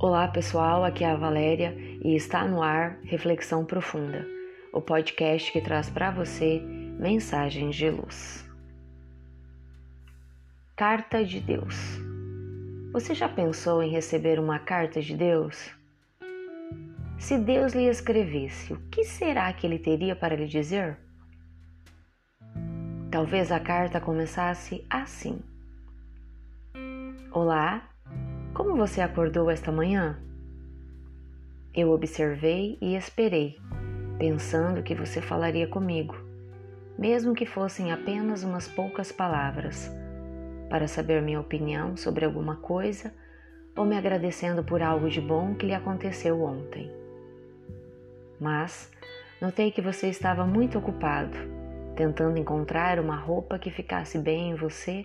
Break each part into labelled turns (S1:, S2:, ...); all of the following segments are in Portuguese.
S1: Olá pessoal, aqui é a Valéria e está no ar Reflexão Profunda, o podcast que traz para você mensagens de luz. Carta de Deus. Você já pensou em receber uma carta de Deus? Se Deus lhe escrevesse, o que será que ele teria para lhe dizer? Talvez a carta começasse assim: Olá, como você acordou esta manhã? Eu observei e esperei, pensando que você falaria comigo, mesmo que fossem apenas umas poucas palavras, para saber minha opinião sobre alguma coisa ou me agradecendo por algo de bom que lhe aconteceu ontem. Mas notei que você estava muito ocupado, tentando encontrar uma roupa que ficasse bem em você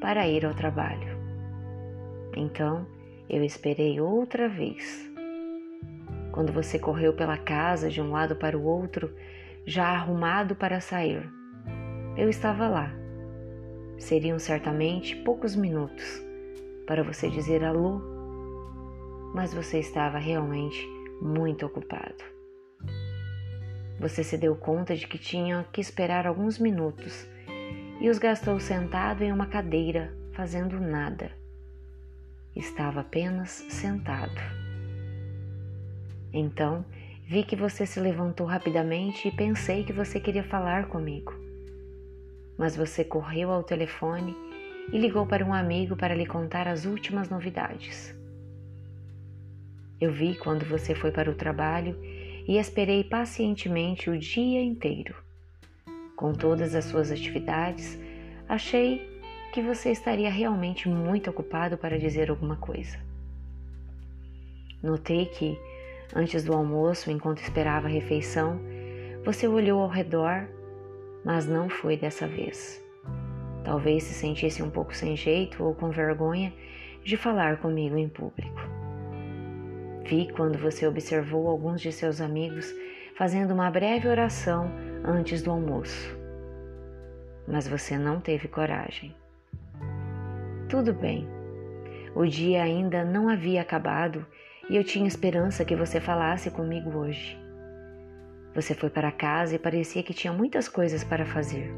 S1: para ir ao trabalho. Então, eu esperei outra vez. Quando você correu pela casa de um lado para o outro, já arrumado para sair, eu estava lá. Seriam certamente poucos minutos para você dizer alô, mas você estava realmente muito ocupado. Você se deu conta de que tinha que esperar alguns minutos e os gastou sentado em uma cadeira, fazendo nada estava apenas sentado. Então, vi que você se levantou rapidamente e pensei que você queria falar comigo. Mas você correu ao telefone e ligou para um amigo para lhe contar as últimas novidades. Eu vi quando você foi para o trabalho e esperei pacientemente o dia inteiro. Com todas as suas atividades, achei que você estaria realmente muito ocupado para dizer alguma coisa. Notei que, antes do almoço, enquanto esperava a refeição, você olhou ao redor, mas não foi dessa vez. Talvez se sentisse um pouco sem jeito ou com vergonha de falar comigo em público. Vi quando você observou alguns de seus amigos fazendo uma breve oração antes do almoço. Mas você não teve coragem. Tudo bem. O dia ainda não havia acabado e eu tinha esperança que você falasse comigo hoje. Você foi para casa e parecia que tinha muitas coisas para fazer.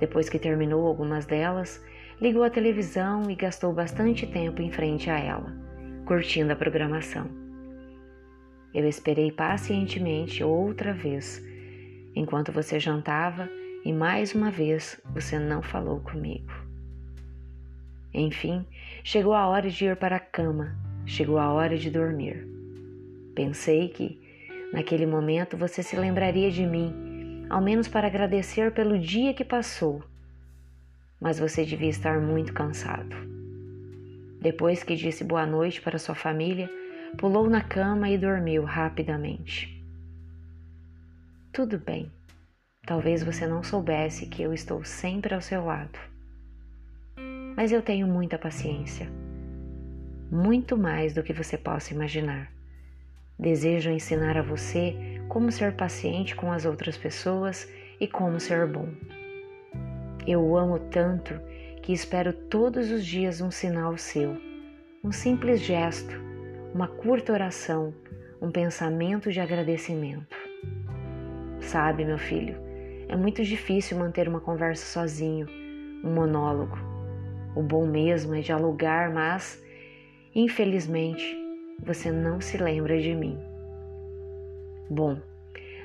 S1: Depois que terminou algumas delas, ligou a televisão e gastou bastante tempo em frente a ela, curtindo a programação. Eu esperei pacientemente outra vez, enquanto você jantava e mais uma vez você não falou comigo. Enfim, chegou a hora de ir para a cama, chegou a hora de dormir. Pensei que, naquele momento, você se lembraria de mim, ao menos para agradecer pelo dia que passou. Mas você devia estar muito cansado. Depois que disse boa noite para sua família, pulou na cama e dormiu rapidamente. Tudo bem. Talvez você não soubesse que eu estou sempre ao seu lado mas eu tenho muita paciência. Muito mais do que você possa imaginar. Desejo ensinar a você como ser paciente com as outras pessoas e como ser bom. Eu amo tanto que espero todos os dias um sinal seu, um simples gesto, uma curta oração, um pensamento de agradecimento. Sabe, meu filho, é muito difícil manter uma conversa sozinho, um monólogo. O bom mesmo é dialogar, mas, infelizmente, você não se lembra de mim. Bom,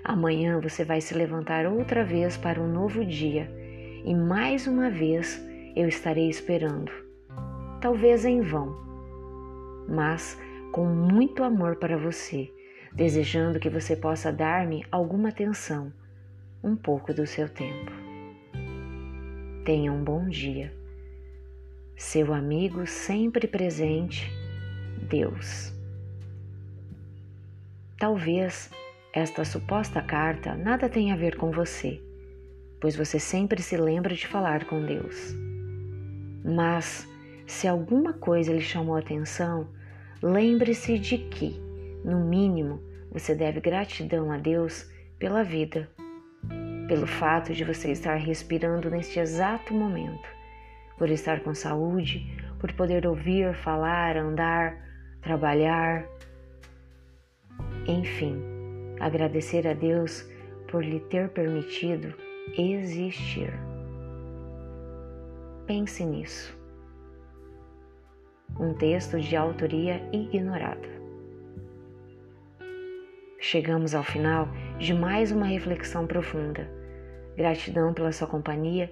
S1: amanhã você vai se levantar outra vez para um novo dia e mais uma vez eu estarei esperando. Talvez em vão, mas com muito amor para você, desejando que você possa dar-me alguma atenção, um pouco do seu tempo. Tenha um bom dia seu amigo sempre presente, Deus. Talvez esta suposta carta nada tenha a ver com você, pois você sempre se lembra de falar com Deus. Mas, se alguma coisa lhe chamou a atenção, lembre-se de que, no mínimo, você deve gratidão a Deus pela vida, pelo fato de você estar respirando neste exato momento por estar com saúde, por poder ouvir, falar, andar, trabalhar, enfim, agradecer a Deus por lhe ter permitido existir. Pense nisso. Um texto de autoria ignorada. Chegamos ao final de mais uma reflexão profunda. Gratidão pela sua companhia